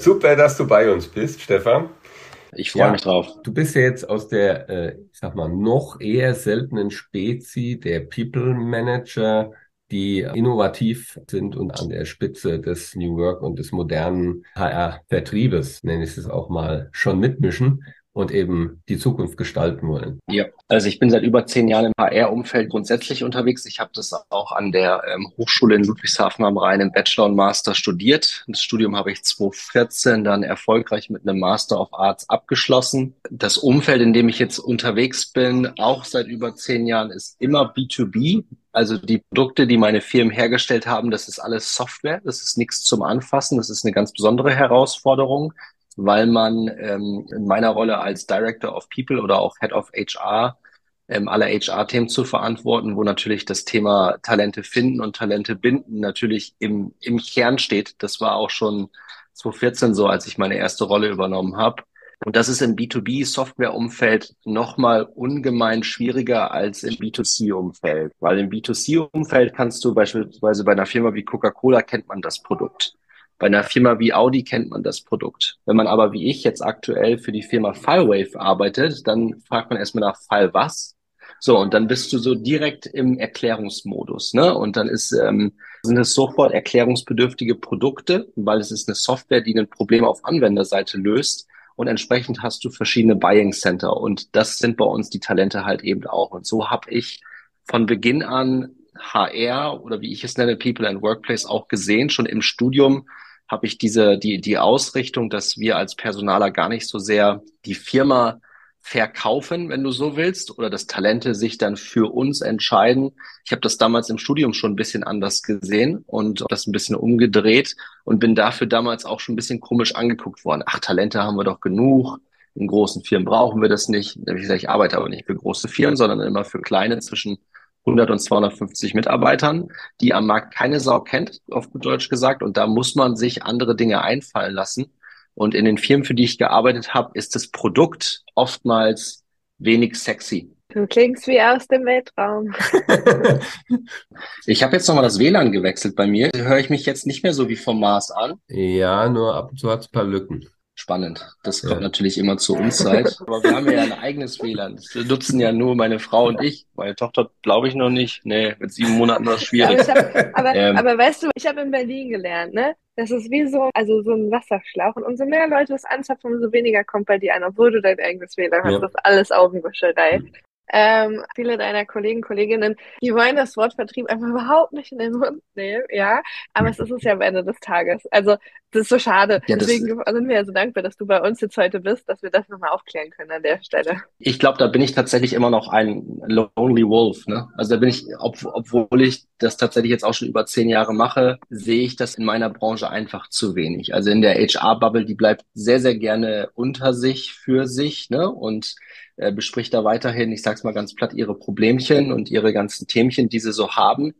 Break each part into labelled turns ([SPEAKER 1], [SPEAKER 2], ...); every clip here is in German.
[SPEAKER 1] Super, dass du bei uns bist, Stefan.
[SPEAKER 2] Ich freue ja, mich drauf.
[SPEAKER 1] Du bist ja jetzt aus der, äh, ich sag mal, noch eher seltenen Spezi der People Manager, die innovativ sind und an der Spitze des New Work und des modernen HR-Vertriebes, nenne ich es auch mal, schon mitmischen und eben die Zukunft gestalten wollen.
[SPEAKER 2] Ja, also ich bin seit über zehn Jahren im HR-Umfeld grundsätzlich unterwegs. Ich habe das auch an der ähm, Hochschule in Ludwigshafen am Rhein im Bachelor und Master studiert. Das Studium habe ich 2014 dann erfolgreich mit einem Master of Arts abgeschlossen. Das Umfeld, in dem ich jetzt unterwegs bin, auch seit über zehn Jahren, ist immer B2B. Also die Produkte, die meine Firmen hergestellt haben, das ist alles Software, das ist nichts zum Anfassen, das ist eine ganz besondere Herausforderung weil man ähm, in meiner Rolle als Director of People oder auch Head of HR ähm, alle HR-Themen zu verantworten, wo natürlich das Thema Talente finden und Talente binden natürlich im, im Kern steht. Das war auch schon 2014 so, als ich meine erste Rolle übernommen habe. Und das ist im B2B-Software-Umfeld nochmal ungemein schwieriger als im B2C-Umfeld. Weil im B2C-Umfeld kannst du beispielsweise bei einer Firma wie Coca-Cola kennt man das Produkt. Bei einer Firma wie Audi kennt man das Produkt. Wenn man aber wie ich jetzt aktuell für die Firma FileWave arbeitet, dann fragt man erstmal nach File was. So, und dann bist du so direkt im Erklärungsmodus, ne? Und dann ist, ähm, sind es sofort erklärungsbedürftige Produkte, weil es ist eine Software, die ein Problem auf Anwenderseite löst. Und entsprechend hast du verschiedene Buying Center. Und das sind bei uns die Talente halt eben auch. Und so habe ich von Beginn an HR oder wie ich es nenne, People and Workplace auch gesehen, schon im Studium habe ich diese, die, die Ausrichtung, dass wir als Personaler gar nicht so sehr die Firma verkaufen, wenn du so willst, oder dass Talente sich dann für uns entscheiden. Ich habe das damals im Studium schon ein bisschen anders gesehen und das ein bisschen umgedreht und bin dafür damals auch schon ein bisschen komisch angeguckt worden. Ach, Talente haben wir doch genug. In großen Firmen brauchen wir das nicht. Ich, arbeite aber nicht für große Firmen, sondern immer für kleine zwischen 100 und 250 Mitarbeitern, die am Markt keine Sau kennt, auf gut Deutsch gesagt. Und da muss man sich andere Dinge einfallen lassen. Und in den Firmen, für die ich gearbeitet habe, ist das Produkt oftmals wenig sexy.
[SPEAKER 3] Du klingst wie aus dem Weltraum.
[SPEAKER 2] ich habe jetzt nochmal das WLAN gewechselt bei mir. Höre ich mich jetzt nicht mehr so wie vom Mars an?
[SPEAKER 1] Ja, nur ab und zu hat es ein paar Lücken
[SPEAKER 2] spannend. Das kommt ja. natürlich immer zur Unzeit. Aber wir haben ja ein eigenes WLAN. Das nutzen ja nur meine Frau und ich. Meine Tochter glaube ich noch nicht. Nee, mit sieben Monaten war es schwierig.
[SPEAKER 3] Aber, hab, aber, ähm, aber, weißt du, ich habe in Berlin gelernt, ne? Das ist wie so, also so ein Wasserschlauch. Und umso mehr Leute es anzapfen, umso weniger kommt bei dir an, obwohl du dein eigenes WLAN hast. Ja. Das ist alles Augenwischerei. Ähm, viele deiner Kollegen, Kolleginnen, die wollen das Wort Vertrieb einfach überhaupt nicht in den Mund nehmen, ja. Aber es ist es ja am Ende des Tages. Also, das ist so schade. Ja, Deswegen sind wir ja so dankbar, dass du bei uns jetzt heute bist, dass wir das nochmal aufklären können an der Stelle.
[SPEAKER 2] Ich glaube, da bin ich tatsächlich immer noch ein Lonely Wolf, ne? Also da bin ich, ob, obwohl ich das tatsächlich jetzt auch schon über zehn Jahre mache, sehe ich das in meiner Branche einfach zu wenig. Also in der HR-Bubble, die bleibt sehr, sehr gerne unter sich, für sich, ne? Und äh, bespricht da weiterhin, ich sag's mal ganz platt, ihre Problemchen und ihre ganzen Themchen, die sie so haben,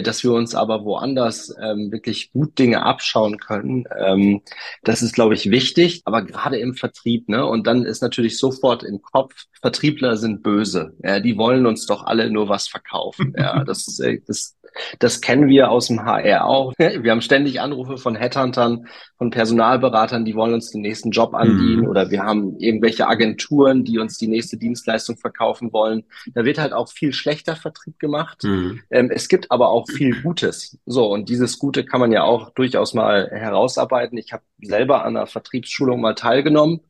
[SPEAKER 2] dass wir uns aber woanders ähm, wirklich gut Dinge abschauen können. Ähm, das ist, glaube ich, wichtig, aber gerade im Vertrieb, ne? Und dann ist natürlich sofort im Kopf, Vertriebler sind böse. Ja, die wollen uns doch alle nur was verkaufen. Ja, das, äh, das das kennen wir aus dem HR auch. Wir haben ständig Anrufe von Headhuntern, von Personalberatern, die wollen uns den nächsten Job anbieten mhm. oder wir haben irgendwelche Agenturen, die uns die nächste Dienstleistung verkaufen wollen. Da wird halt auch viel schlechter Vertrieb gemacht. Mhm. Ähm, es gibt aber auch viel Gutes. So, und dieses Gute kann man ja auch durchaus mal herausarbeiten. Ich habe selber an einer Vertriebsschulung mal teilgenommen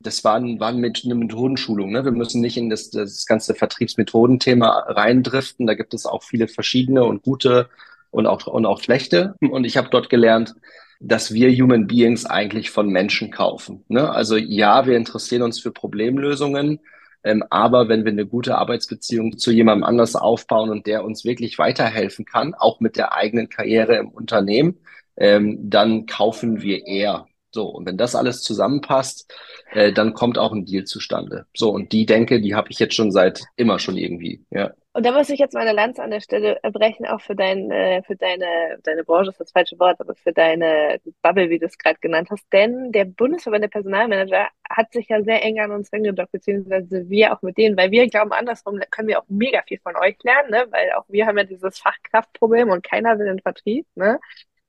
[SPEAKER 2] das war, war mit eine Methodenschulung. Ne? Wir müssen nicht in das, das ganze Vertriebsmethodenthema reindriften. Da gibt es auch viele verschiedene und gute und auch, und auch schlechte. Und ich habe dort gelernt, dass wir Human Beings eigentlich von Menschen kaufen. Ne? Also ja, wir interessieren uns für Problemlösungen, ähm, aber wenn wir eine gute Arbeitsbeziehung zu jemandem anders aufbauen und der uns wirklich weiterhelfen kann, auch mit der eigenen Karriere im Unternehmen, ähm, dann kaufen wir eher. So, und wenn das alles zusammenpasst, äh, dann kommt auch ein Deal zustande. So, und die Denke, die habe ich jetzt schon seit immer schon irgendwie, ja.
[SPEAKER 3] Und da muss ich jetzt meine Lanze an der Stelle erbrechen, auch für, dein, äh, für deine, deine Branche ist das falsche Wort, aber für deine Bubble, wie du es gerade genannt hast. Denn der Bundesverband der Personalmanager hat sich ja sehr eng an uns angedockt, beziehungsweise wir auch mit denen, weil wir glauben, andersrum können wir auch mega viel von euch lernen, ne? weil auch wir haben ja dieses Fachkraftproblem und keiner will den Vertrieb. Ne?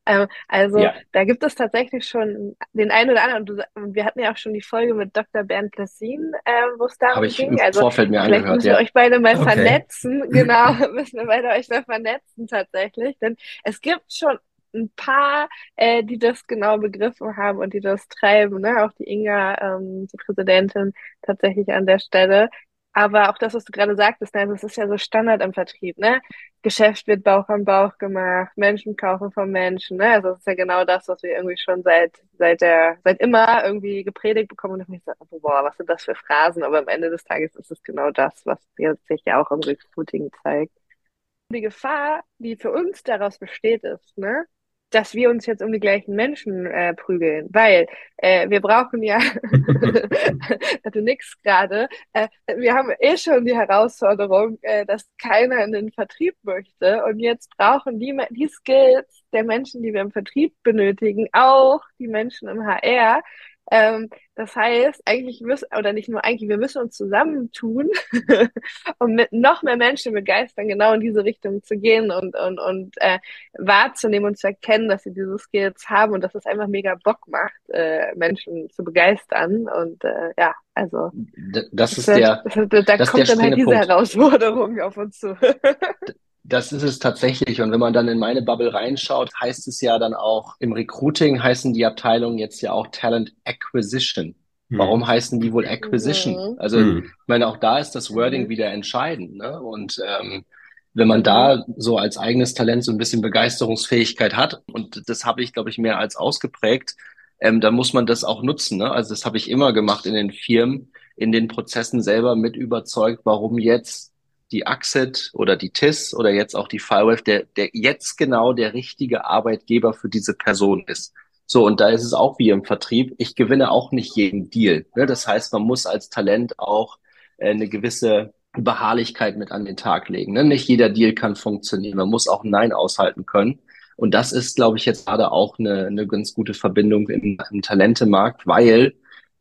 [SPEAKER 3] Ähm, also ja. da gibt es tatsächlich schon den einen oder anderen. Und wir hatten ja auch schon die Folge mit Dr. Bernd Plessin, äh, wo es darum
[SPEAKER 2] Habe ich ging. Also Vorfeld mir
[SPEAKER 3] vielleicht
[SPEAKER 2] angehört,
[SPEAKER 3] müssen wir euch beide mal okay. vernetzen. Genau, müssen wir beide euch mal vernetzen tatsächlich. Denn es gibt schon ein paar, äh, die das genau begriffen haben und die das treiben, ne? Auch die Inga, ähm, die Präsidentin, tatsächlich an der Stelle. Aber auch das, was du gerade sagtest, ne, das ist ja so Standard im Vertrieb, ne? Geschäft wird Bauch an Bauch gemacht, Menschen kaufen von Menschen, ne? Also das ist ja genau das, was wir irgendwie schon seit seit der seit immer irgendwie gepredigt bekommen. Und ich so, boah, was sind das für Phrasen? Aber am Ende des Tages ist es genau das, was sich ja auch im Recruiting zeigt. Die Gefahr, die für uns daraus besteht, ist, ne? Dass wir uns jetzt um die gleichen Menschen äh, prügeln, weil äh, wir brauchen ja, du nix gerade, äh, wir haben eh schon die Herausforderung, äh, dass keiner in den Vertrieb möchte. Und jetzt brauchen die, die Skills der Menschen, die wir im Vertrieb benötigen, auch die Menschen im HR, ähm, das heißt, eigentlich müssen, oder nicht nur eigentlich, wir müssen uns zusammentun, um mit noch mehr Menschen begeistern, genau in diese Richtung zu gehen und, und, und äh, wahrzunehmen und zu erkennen, dass sie diese Skills haben und dass es einfach mega Bock macht, äh, Menschen zu begeistern. Und äh, ja, also
[SPEAKER 2] das, das ist der,
[SPEAKER 3] das, da das kommt dann halt diese Punkt. Herausforderung auf uns zu.
[SPEAKER 2] Das ist es tatsächlich. Und wenn man dann in meine Bubble reinschaut, heißt es ja dann auch, im Recruiting heißen die Abteilungen jetzt ja auch Talent Acquisition. Hm. Warum heißen die wohl Acquisition? Mhm. Also, hm. ich meine, auch da ist das Wording mhm. wieder entscheidend. Ne? Und ähm, wenn man da so als eigenes Talent so ein bisschen Begeisterungsfähigkeit hat, und das habe ich, glaube ich, mehr als ausgeprägt, ähm, dann muss man das auch nutzen. Ne? Also das habe ich immer gemacht in den Firmen, in den Prozessen selber mit überzeugt, warum jetzt die Axit oder die TIS oder jetzt auch die Firewave, der, der jetzt genau der richtige Arbeitgeber für diese Person ist. So, und da ist es auch wie im Vertrieb. Ich gewinne auch nicht jeden Deal. Ne? Das heißt, man muss als Talent auch äh, eine gewisse Beharrlichkeit mit an den Tag legen. Ne? Nicht jeder Deal kann funktionieren. Man muss auch Nein aushalten können. Und das ist, glaube ich, jetzt gerade auch eine, eine ganz gute Verbindung im, im Talentemarkt, weil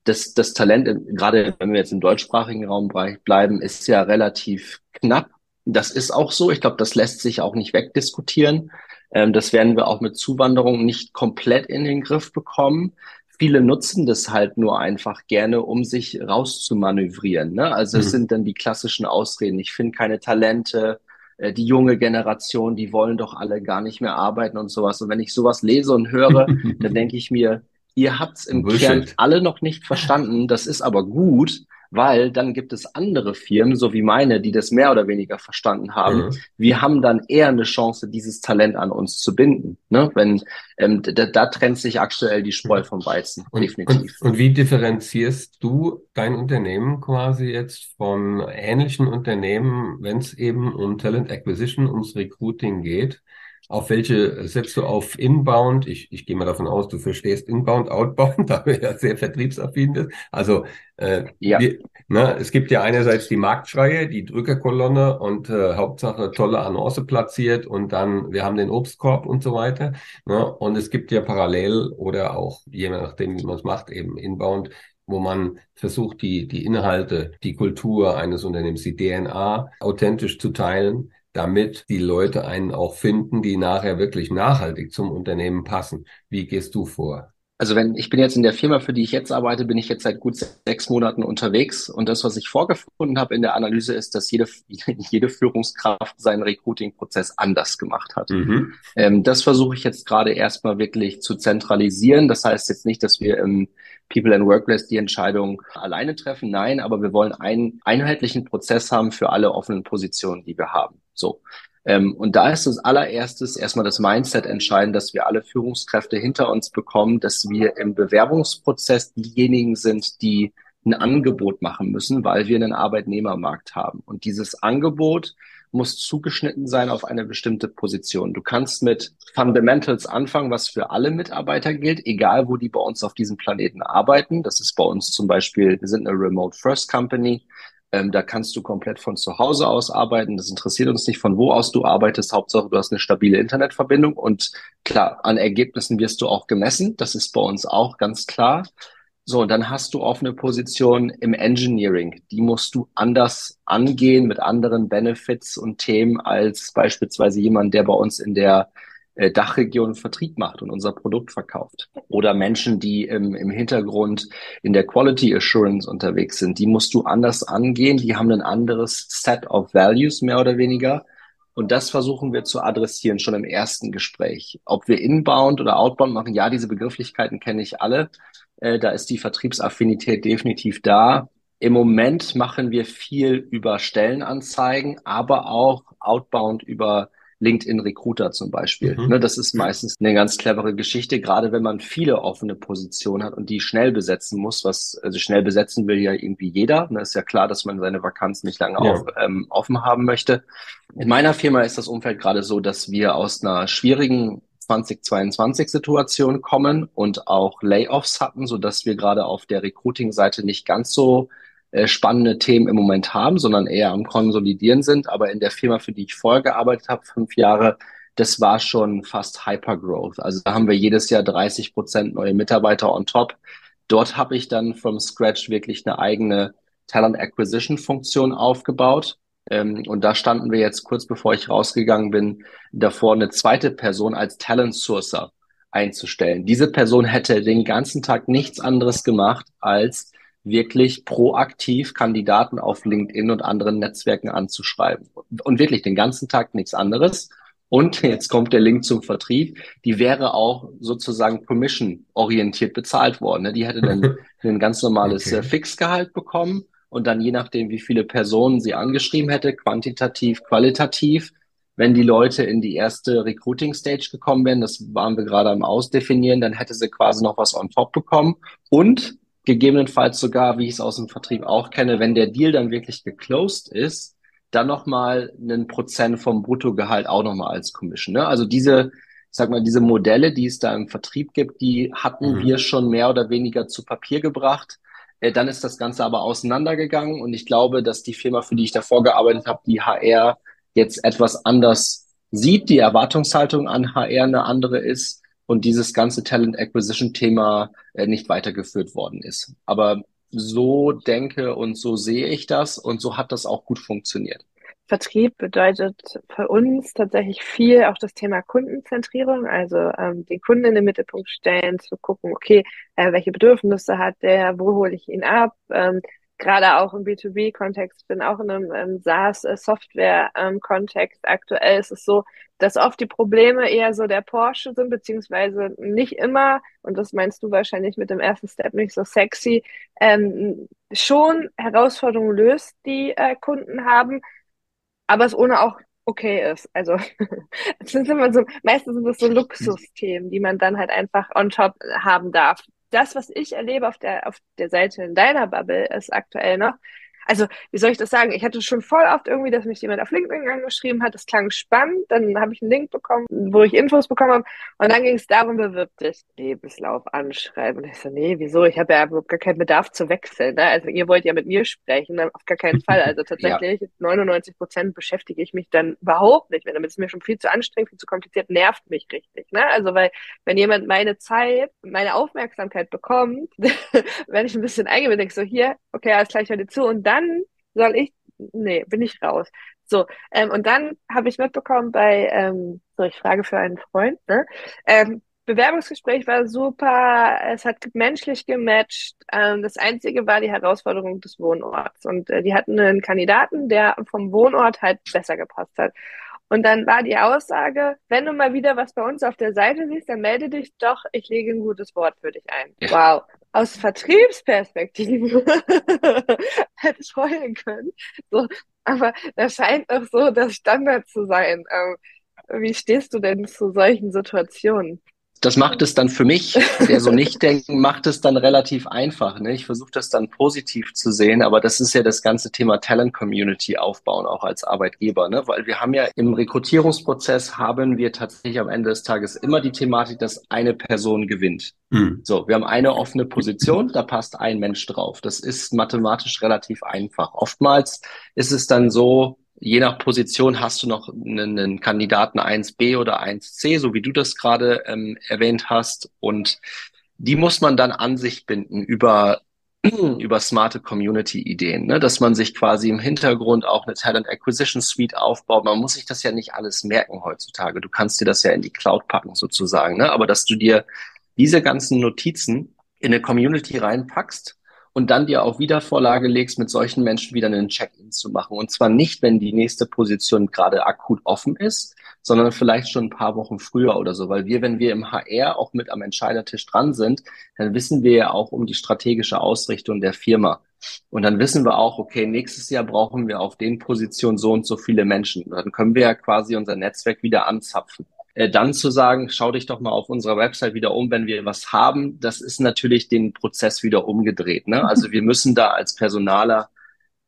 [SPEAKER 2] das, das Talent, gerade wenn wir jetzt im deutschsprachigen Raum bleiben, ist ja relativ knapp. Das ist auch so. Ich glaube, das lässt sich auch nicht wegdiskutieren. Ähm, das werden wir auch mit Zuwanderung nicht komplett in den Griff bekommen. Viele nutzen das halt nur einfach gerne, um sich rauszumanövrieren. Ne? Also es mhm. sind dann die klassischen Ausreden. Ich finde keine Talente. Äh, die junge Generation, die wollen doch alle gar nicht mehr arbeiten und sowas. Und wenn ich sowas lese und höre, dann denke ich mir, ihr habt's im Bullshit. Kern alle noch nicht verstanden. Das ist aber gut, weil dann gibt es andere Firmen, so wie meine, die das mehr oder weniger verstanden haben. Mhm. Wir haben dann eher eine Chance, dieses Talent an uns zu binden. Ne? Wenn ähm, da, da trennt sich aktuell die Spreu vom Weizen,
[SPEAKER 1] und, definitiv. Und, und wie differenzierst du dein Unternehmen quasi jetzt von ähnlichen Unternehmen, wenn es eben um Talent Acquisition, ums Recruiting geht? Auf welche setzt du auf Inbound? Ich, ich gehe mal davon aus, du verstehst Inbound, Outbound, da du ja sehr vertriebsaffin bist. Also äh, ja. Wir, ne, es gibt ja einerseits die Marktschreie, die Drückerkolonne und äh, Hauptsache tolle Annonce platziert und dann wir haben den Obstkorb und so weiter. Ne? Und es gibt ja parallel oder auch je nachdem, wie man es macht, eben Inbound, wo man versucht, die, die Inhalte, die Kultur eines Unternehmens, die DNA authentisch zu teilen damit die Leute einen auch finden, die nachher wirklich nachhaltig zum Unternehmen passen. Wie gehst du vor?
[SPEAKER 2] Also wenn ich bin jetzt in der Firma, für die ich jetzt arbeite, bin ich jetzt seit gut sechs Monaten unterwegs und das, was ich vorgefunden habe in der Analyse, ist, dass jede jede Führungskraft seinen Recruiting-Prozess anders gemacht hat. Mhm. Ähm, das versuche ich jetzt gerade erstmal wirklich zu zentralisieren. Das heißt jetzt nicht, dass wir im People and Workplace die Entscheidung alleine treffen. Nein, aber wir wollen einen einheitlichen Prozess haben für alle offenen Positionen, die wir haben. So. Ähm, und da ist das allererstes erstmal das Mindset entscheidend, dass wir alle Führungskräfte hinter uns bekommen, dass wir im Bewerbungsprozess diejenigen sind, die ein Angebot machen müssen, weil wir einen Arbeitnehmermarkt haben. Und dieses Angebot muss zugeschnitten sein auf eine bestimmte Position. Du kannst mit Fundamentals anfangen, was für alle Mitarbeiter gilt, egal wo die bei uns auf diesem Planeten arbeiten. Das ist bei uns zum Beispiel, wir sind eine Remote First Company. Ähm, da kannst du komplett von zu Hause aus arbeiten. Das interessiert uns nicht, von wo aus du arbeitest. Hauptsache, du hast eine stabile Internetverbindung. Und klar, an Ergebnissen wirst du auch gemessen. Das ist bei uns auch ganz klar. So, und dann hast du offene Position im Engineering. Die musst du anders angehen mit anderen Benefits und Themen als beispielsweise jemand, der bei uns in der äh, Dachregion Vertrieb macht und unser Produkt verkauft. Oder Menschen, die im, im Hintergrund in der Quality Assurance unterwegs sind, die musst du anders angehen. Die haben ein anderes Set of Values, mehr oder weniger. Und das versuchen wir zu adressieren schon im ersten Gespräch. Ob wir inbound oder outbound machen, ja, diese Begrifflichkeiten kenne ich alle. Äh, da ist die Vertriebsaffinität definitiv da. Im Moment machen wir viel über Stellenanzeigen, aber auch outbound über LinkedIn Recruiter zum Beispiel. Mhm. Ne, das ist meistens eine ganz clevere Geschichte, gerade wenn man viele offene Positionen hat und die schnell besetzen muss, was, also schnell besetzen will ja irgendwie jeder. Ne, ist ja klar, dass man seine Vakanz nicht lange ja. auf, ähm, offen haben möchte. In meiner Firma ist das Umfeld gerade so, dass wir aus einer schwierigen 2022 Situation kommen und auch Layoffs hatten, so dass wir gerade auf der Recruiting-Seite nicht ganz so äh, spannende Themen im Moment haben, sondern eher am Konsolidieren sind. Aber in der Firma, für die ich vorher gearbeitet habe, fünf Jahre, das war schon fast Hypergrowth. Also da haben wir jedes Jahr 30 Prozent neue Mitarbeiter on top. Dort habe ich dann from scratch wirklich eine eigene Talent Acquisition Funktion aufgebaut. Ähm, und da standen wir jetzt kurz bevor ich rausgegangen bin, davor eine zweite Person als Talent Sourcer einzustellen. Diese Person hätte den ganzen Tag nichts anderes gemacht, als wirklich proaktiv Kandidaten auf LinkedIn und anderen Netzwerken anzuschreiben. Und wirklich den ganzen Tag nichts anderes. Und jetzt kommt der Link zum Vertrieb. Die wäre auch sozusagen commission-orientiert bezahlt worden. Ne? Die hätte dann ein ganz normales okay. Äh, Fixgehalt bekommen und dann je nachdem, wie viele Personen sie angeschrieben hätte, quantitativ, qualitativ, wenn die Leute in die erste Recruiting-Stage gekommen wären, das waren wir gerade am Ausdefinieren, dann hätte sie quasi noch was on top bekommen und gegebenenfalls sogar, wie ich es aus dem Vertrieb auch kenne, wenn der Deal dann wirklich geclosed ist, dann nochmal einen Prozent vom Bruttogehalt auch nochmal als Commission. Ne? Also diese, ich sag mal, diese Modelle, die es da im Vertrieb gibt, die hatten mhm. wir schon mehr oder weniger zu Papier gebracht. Äh, dann ist das Ganze aber auseinandergegangen und ich glaube, dass die Firma, für die ich davor gearbeitet habe, die HR jetzt etwas anders sieht, die Erwartungshaltung an HR eine andere ist und dieses ganze Talent Acquisition Thema äh, nicht weitergeführt worden ist. Aber so denke und so sehe ich das und so hat das auch gut funktioniert.
[SPEAKER 3] Vertrieb bedeutet für uns tatsächlich viel auch das Thema Kundenzentrierung, also ähm, den Kunden in den Mittelpunkt stellen, zu gucken, okay, äh, welche Bedürfnisse hat der, wo hole ich ihn ab, ähm, gerade auch im B2B-Kontext, bin auch in einem ähm, SaaS-Software-Kontext. Aktuell ist es so, dass oft die Probleme eher so der Porsche sind, beziehungsweise nicht immer, und das meinst du wahrscheinlich mit dem ersten Step nicht so sexy, ähm, schon Herausforderungen löst, die äh, Kunden haben, aber es ohne auch okay ist. Also es sind immer so, meistens sind es so Luxusthemen, die man dann halt einfach on top haben darf das, was ich erlebe auf der, auf der Seite in deiner Bubble, ist aktuell noch, also wie soll ich das sagen? Ich hatte schon voll oft irgendwie, dass mich jemand auf LinkedIn angeschrieben hat. Das klang spannend. Dann habe ich einen Link bekommen, wo ich Infos bekommen habe. Und dann ging es darum, bewirb dich. Lebenslauf anschreiben. Und ich so, nee, wieso? Ich habe ja gar keinen Bedarf zu wechseln. Ne? Also ihr wollt ja mit mir sprechen, dann auf gar keinen Fall. Also tatsächlich, ja. 99 Prozent beschäftige ich mich dann überhaupt nicht. Damit ist mir schon viel zu anstrengend, viel zu kompliziert, nervt mich richtig. Ne? Also weil, wenn jemand meine Zeit, meine Aufmerksamkeit bekommt, wenn ich ein bisschen eingehe, denke ich so, hier, okay, alles gleich heute zu. Und dann dann soll ich, nee, bin ich raus. So, ähm, und dann habe ich mitbekommen bei, ähm, so ich frage für einen Freund, ne? Ähm, Bewerbungsgespräch war super, es hat menschlich gematcht. Ähm, das Einzige war die Herausforderung des Wohnorts. Und äh, die hatten einen Kandidaten, der vom Wohnort halt besser gepasst hat. Und dann war die Aussage, wenn du mal wieder was bei uns auf der Seite siehst, dann melde dich doch, ich lege ein gutes Wort für dich ein. Ja. Wow aus Vertriebsperspektive hätte ich heulen können. So, aber das scheint doch so das Standard zu sein. Ähm, wie stehst du denn zu solchen Situationen?
[SPEAKER 2] Das macht es dann für mich, der so nicht denken, macht es dann relativ einfach. Ne? Ich versuche das dann positiv zu sehen, aber das ist ja das ganze Thema Talent Community aufbauen, auch als Arbeitgeber, ne? weil wir haben ja im Rekrutierungsprozess haben wir tatsächlich am Ende des Tages immer die Thematik, dass eine Person gewinnt. Mhm. So, wir haben eine offene Position, da passt ein Mensch drauf. Das ist mathematisch relativ einfach. Oftmals ist es dann so, je nach Position hast du noch einen, einen Kandidaten 1b oder 1c, so wie du das gerade ähm, erwähnt hast. Und die muss man dann an sich binden über über smarte Community-Ideen, ne? dass man sich quasi im Hintergrund auch eine Talent Acquisition Suite aufbaut. Man muss sich das ja nicht alles merken heutzutage. Du kannst dir das ja in die Cloud packen sozusagen, ne? aber dass du dir diese ganzen Notizen in eine Community reinpackst und dann dir auch wieder Vorlage legst, mit solchen Menschen wieder einen Check-in zu machen. Und zwar nicht, wenn die nächste Position gerade akut offen ist, sondern vielleicht schon ein paar Wochen früher oder so. Weil wir, wenn wir im HR auch mit am Entscheidertisch dran sind, dann wissen wir ja auch um die strategische Ausrichtung der Firma. Und dann wissen wir auch, okay, nächstes Jahr brauchen wir auf den Positionen so und so viele Menschen. Dann können wir ja quasi unser Netzwerk wieder anzapfen äh, dann zu sagen, schau dich doch mal auf unserer Website wieder um, wenn wir was haben, das ist natürlich den Prozess wieder umgedreht. Ne? Also wir müssen da als Personaler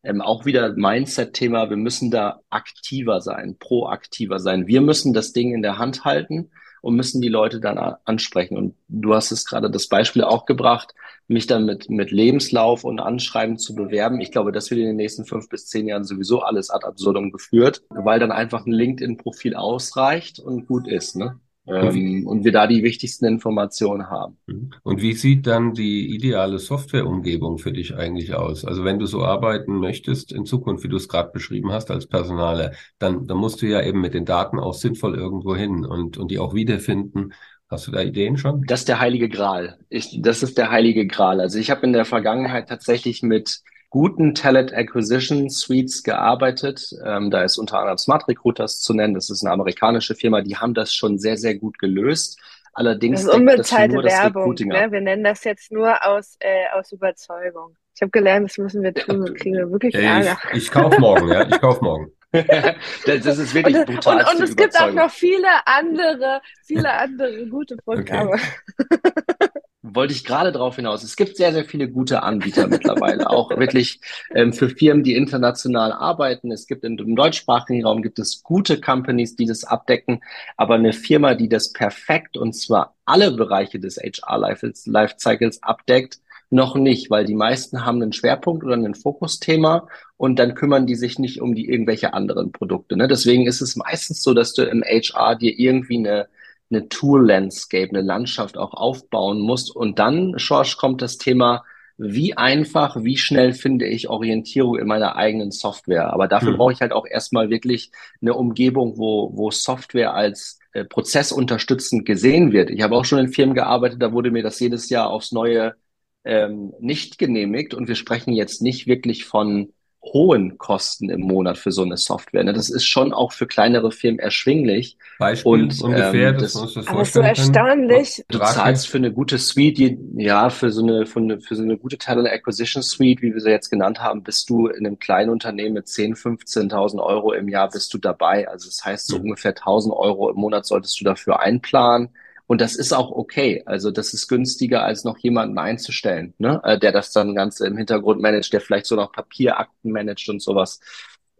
[SPEAKER 2] ähm, auch wieder Mindset-Thema, wir müssen da aktiver sein, proaktiver sein. Wir müssen das Ding in der Hand halten und müssen die Leute dann ansprechen. Und du hast es gerade das Beispiel auch gebracht, mich dann mit, mit Lebenslauf und Anschreiben zu bewerben. Ich glaube, das wird in den nächsten fünf bis zehn Jahren sowieso alles ad absurdum geführt, weil dann einfach ein LinkedIn-Profil ausreicht und gut ist. Ne? Ähm, und wir da die wichtigsten Informationen haben.
[SPEAKER 1] Mhm. Und wie sieht dann die ideale Softwareumgebung für dich eigentlich aus? Also wenn du so arbeiten möchtest in Zukunft, wie du es gerade beschrieben hast als Personale, dann, dann musst du ja eben mit den Daten auch sinnvoll irgendwo hin und, und die auch wiederfinden. Hast du da Ideen schon?
[SPEAKER 2] Das ist der heilige Gral. Ich, das ist der heilige Gral. Also ich habe in der Vergangenheit tatsächlich mit guten Talent Acquisition Suites gearbeitet. Ähm, da ist unter anderem Smart Recruiters zu nennen. Das ist eine amerikanische Firma. Die haben das schon sehr, sehr gut gelöst. Allerdings
[SPEAKER 3] das ist unbezahlte das Werbung. Ne? Wir nennen das jetzt nur aus, äh, aus Überzeugung. Ich habe gelernt, das müssen wir tun, sonst kriegen wir wirklich Ärger.
[SPEAKER 1] Ich, ich kauf morgen, ja. Ich kauf morgen.
[SPEAKER 2] das, das, ist wirklich brutal.
[SPEAKER 3] Und, und, und es gibt auch noch viele andere, viele andere gute Programme.
[SPEAKER 2] Okay. wollte ich gerade darauf hinaus. Es gibt sehr, sehr viele gute Anbieter mittlerweile, auch wirklich ähm, für Firmen, die international arbeiten. Es gibt im, im deutschsprachigen Raum gibt es gute Companies, die das abdecken, aber eine Firma, die das perfekt und zwar alle Bereiche des HR Lifecycles abdeckt, noch nicht, weil die meisten haben einen Schwerpunkt oder ein Fokusthema und dann kümmern die sich nicht um die irgendwelche anderen Produkte. Ne? Deswegen ist es meistens so, dass du im HR dir irgendwie eine eine Tool-Landscape, eine Landschaft auch aufbauen musst. Und dann, Schorsch, kommt das Thema, wie einfach, wie schnell finde ich Orientierung in meiner eigenen Software. Aber dafür hm. brauche ich halt auch erstmal wirklich eine Umgebung, wo, wo Software als äh, prozessunterstützend gesehen wird. Ich habe auch schon in Firmen gearbeitet, da wurde mir das jedes Jahr aufs Neue ähm, nicht genehmigt. Und wir sprechen jetzt nicht wirklich von hohen Kosten im Monat für so eine Software. Ne? Das ist schon auch für kleinere Firmen erschwinglich.
[SPEAKER 1] Beispiel und, ungefähr, ähm, das, das, das
[SPEAKER 3] aber so erstaunlich.
[SPEAKER 2] Du zahlst für eine gute Suite, die, ja, für so eine, für eine, für so eine gute Talent Acquisition Suite, wie wir sie jetzt genannt haben, bist du in einem kleinen Unternehmen mit 10, 15.000 Euro im Jahr bist du dabei. Also das heißt, so mhm. ungefähr 1.000 Euro im Monat solltest du dafür einplanen. Und das ist auch okay. Also das ist günstiger, als noch jemanden einzustellen, ne? Äh, der das dann ganz im Hintergrund managt, der vielleicht so noch Papierakten managt und sowas.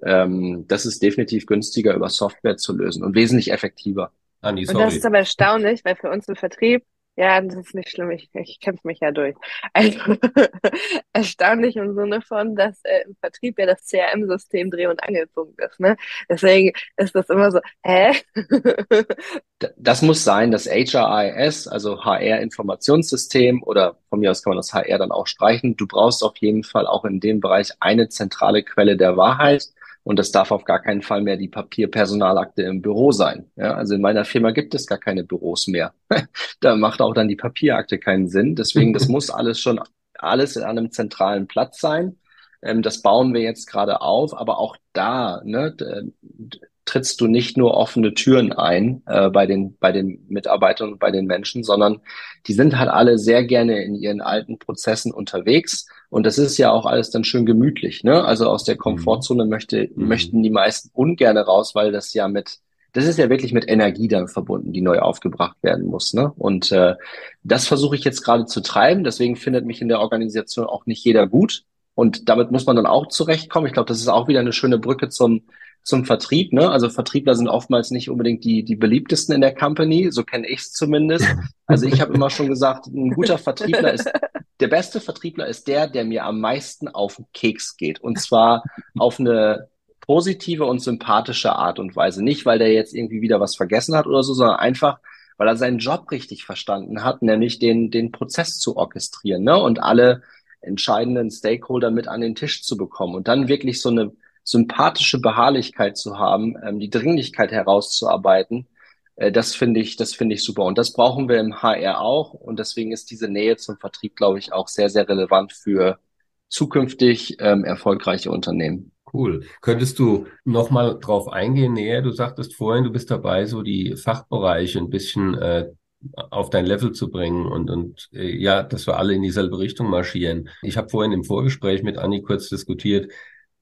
[SPEAKER 2] Ähm, das ist definitiv günstiger über Software zu lösen und wesentlich effektiver.
[SPEAKER 3] Anni, sorry. Und das ist aber erstaunlich, weil für uns im Vertrieb ja, das ist nicht schlimm. Ich, ich kämpfe mich ja durch. Also erstaunlich im Sinne von, dass äh, im Vertrieb ja das CRM-System Dreh- und Angelpunkt ist. Ne? Deswegen ist das immer so, hä?
[SPEAKER 2] das muss sein, das HRIS, also HR-Informationssystem oder von mir aus kann man das HR dann auch streichen. Du brauchst auf jeden Fall auch in dem Bereich eine zentrale Quelle der Wahrheit und das darf auf gar keinen Fall mehr die Papierpersonalakte im Büro sein. Ja, also in meiner Firma gibt es gar keine Büros mehr. da macht auch dann die Papierakte keinen Sinn. Deswegen, das muss alles schon alles in einem zentralen Platz sein. Ähm, das bauen wir jetzt gerade auf, aber auch da ne, trittst du nicht nur offene Türen ein äh, bei den bei den Mitarbeitern und bei den Menschen, sondern die sind halt alle sehr gerne in ihren alten Prozessen unterwegs und das ist ja auch alles dann schön gemütlich, ne? Also aus der mhm. Komfortzone möchte, mhm. möchten die meisten ungerne raus, weil das ja mit, das ist ja wirklich mit Energie dann verbunden, die neu aufgebracht werden muss, ne? Und äh, das versuche ich jetzt gerade zu treiben. Deswegen findet mich in der Organisation auch nicht jeder gut. Und damit muss man dann auch zurechtkommen. Ich glaube, das ist auch wieder eine schöne Brücke zum zum Vertrieb. Ne? Also Vertriebler sind oftmals nicht unbedingt die, die beliebtesten in der Company, so kenne ich es zumindest. Also ich habe immer schon gesagt, ein guter Vertriebler ist, der beste Vertriebler ist der, der mir am meisten auf den Keks geht. Und zwar auf eine positive und sympathische Art und Weise. Nicht, weil der jetzt irgendwie wieder was vergessen hat oder so, sondern einfach, weil er seinen Job richtig verstanden hat, nämlich den, den Prozess zu orchestrieren ne? und alle entscheidenden Stakeholder mit an den Tisch zu bekommen und dann wirklich so eine sympathische Beharrlichkeit zu haben, ähm, die Dringlichkeit herauszuarbeiten, das finde ich, das finde ich super. Und das brauchen wir im HR auch. Und deswegen ist diese Nähe zum Vertrieb, glaube ich, auch sehr, sehr relevant für zukünftig ähm, erfolgreiche Unternehmen.
[SPEAKER 1] Cool. Könntest du noch mal drauf eingehen näher? Du sagtest vorhin, du bist dabei, so die Fachbereiche ein bisschen äh, auf dein Level zu bringen und, und äh, ja, dass wir alle in dieselbe Richtung marschieren. Ich habe vorhin im Vorgespräch mit Anni kurz diskutiert,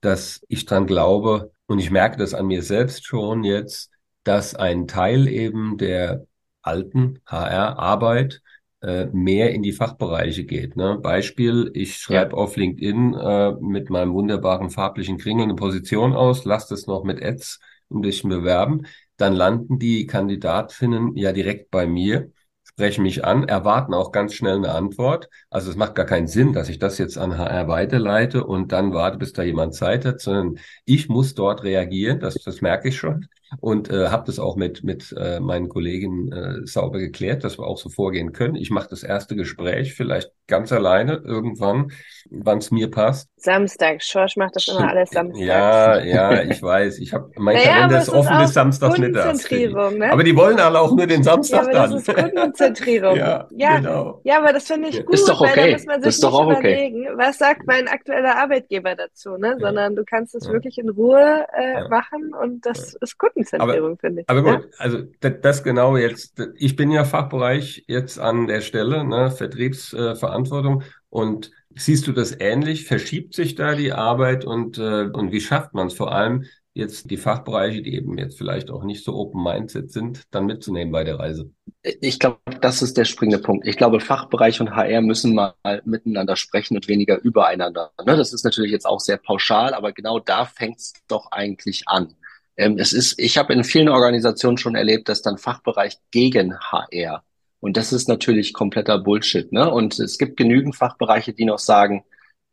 [SPEAKER 1] dass ich dran glaube und ich merke das an mir selbst schon jetzt, dass ein Teil eben der alten HR-Arbeit äh, mehr in die Fachbereiche geht. Ne? Beispiel, ich schreibe ja. auf LinkedIn äh, mit meinem wunderbaren farblichen Kringel eine Position aus, lasse das noch mit Ads ein bisschen bewerben, dann landen die Kandidatinnen ja direkt bei mir sprechen mich an, erwarten auch ganz schnell eine Antwort. Also es macht gar keinen Sinn, dass ich das jetzt an HR weiterleite und dann warte, bis da jemand Zeit hat, sondern ich muss dort reagieren, das, das merke ich schon und äh, habe das auch mit, mit äh, meinen Kollegen äh, sauber geklärt, dass wir auch so vorgehen können. Ich mache das erste Gespräch vielleicht ganz alleine irgendwann, wann es mir passt.
[SPEAKER 3] Samstag, Schorsch macht das immer alles Samstag.
[SPEAKER 1] Ja, ja, ich weiß. Ich habe mein naja, Kalender ist offen bis Samstagmittags. Ne? Aber die wollen alle auch nur den Samstag ja, aber dann.
[SPEAKER 3] Das ist Kundenzentrierung. ja, ja, genau. Ja, aber das finde ich gut,
[SPEAKER 2] ist doch okay.
[SPEAKER 3] weil da muss man sich ist doch auch überlegen, okay. was sagt mein aktueller Arbeitgeber dazu, ne? Sondern du kannst es wirklich in Ruhe äh, machen und das ist Kundenzentrierung, finde ich.
[SPEAKER 1] Aber gut, also das, das, genau jetzt, ich bin ja Fachbereich jetzt an der Stelle, ne, Vertriebsverantwortung und siehst du das ähnlich? Verschiebt sich da die Arbeit und, äh, und wie schafft man es vor allem, jetzt die Fachbereiche, die eben jetzt vielleicht auch nicht so Open-Mindset sind, dann mitzunehmen bei der Reise?
[SPEAKER 2] Ich glaube, das ist der springende Punkt. Ich glaube, Fachbereich und HR müssen mal miteinander sprechen und weniger übereinander. Ne? Das ist natürlich jetzt auch sehr pauschal, aber genau da fängt es doch eigentlich an. Ähm, es ist, ich habe in vielen Organisationen schon erlebt, dass dann Fachbereich gegen HR und das ist natürlich kompletter Bullshit. Ne? Und es gibt genügend Fachbereiche, die noch sagen,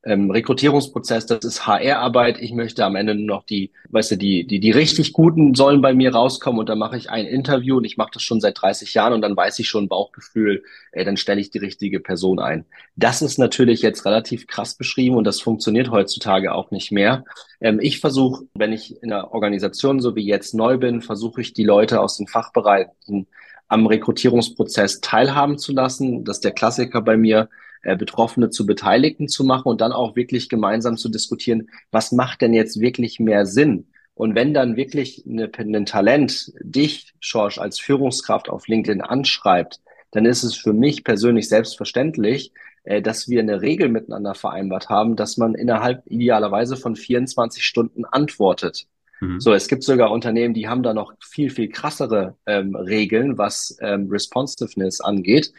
[SPEAKER 2] ähm, Rekrutierungsprozess, das ist HR-Arbeit. Ich möchte am Ende nur noch die, weißt du, die, die, die richtig Guten sollen bei mir rauskommen und dann mache ich ein Interview und ich mache das schon seit 30 Jahren und dann weiß ich schon Bauchgefühl, ey, dann stelle ich die richtige Person ein. Das ist natürlich jetzt relativ krass beschrieben und das funktioniert heutzutage auch nicht mehr. Ähm, ich versuche, wenn ich in einer Organisation so wie jetzt neu bin, versuche ich die Leute aus den Fachbereichen am Rekrutierungsprozess teilhaben zu lassen. Das ist der Klassiker bei mir, äh, Betroffene zu Beteiligten zu machen und dann auch wirklich gemeinsam zu diskutieren, was macht denn jetzt wirklich mehr Sinn? Und wenn dann wirklich eine, ein Talent dich, Schorsch, als Führungskraft auf LinkedIn anschreibt, dann ist es für mich persönlich selbstverständlich, äh, dass wir eine Regel miteinander vereinbart haben, dass man innerhalb idealerweise von 24 Stunden antwortet. Mhm. So, es gibt sogar Unternehmen, die haben da noch viel, viel krassere ähm, Regeln, was ähm, Responsiveness angeht.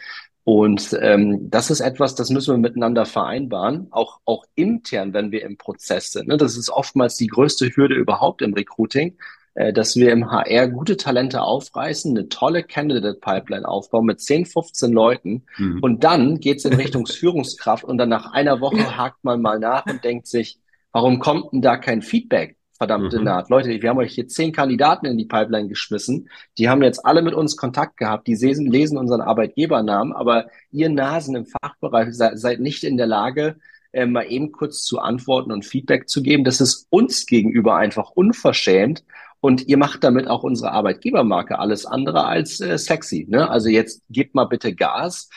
[SPEAKER 2] Und ähm, das ist etwas, das müssen wir miteinander vereinbaren, auch, auch intern, wenn wir im Prozess sind. Ne? Das ist oftmals die größte Hürde überhaupt im Recruiting, äh, dass wir im HR gute Talente aufreißen, eine tolle Candidate-Pipeline aufbauen mit 10, 15 Leuten mhm. und dann geht's in Richtung Führungskraft und dann nach einer Woche hakt man mal nach und denkt sich, warum kommt denn da kein Feedback? Verdammte mhm. Naht. Leute, wir haben euch hier zehn Kandidaten in die Pipeline geschmissen. Die haben jetzt alle mit uns Kontakt gehabt. Die lesen, lesen unseren Arbeitgebernamen, aber ihr Nasen im Fachbereich seid, seid nicht in der Lage, äh, mal eben kurz zu antworten und Feedback zu geben. Das ist uns gegenüber einfach unverschämt. Und ihr macht damit auch unsere Arbeitgebermarke alles andere als äh, sexy. Ne? Also jetzt gebt mal bitte Gas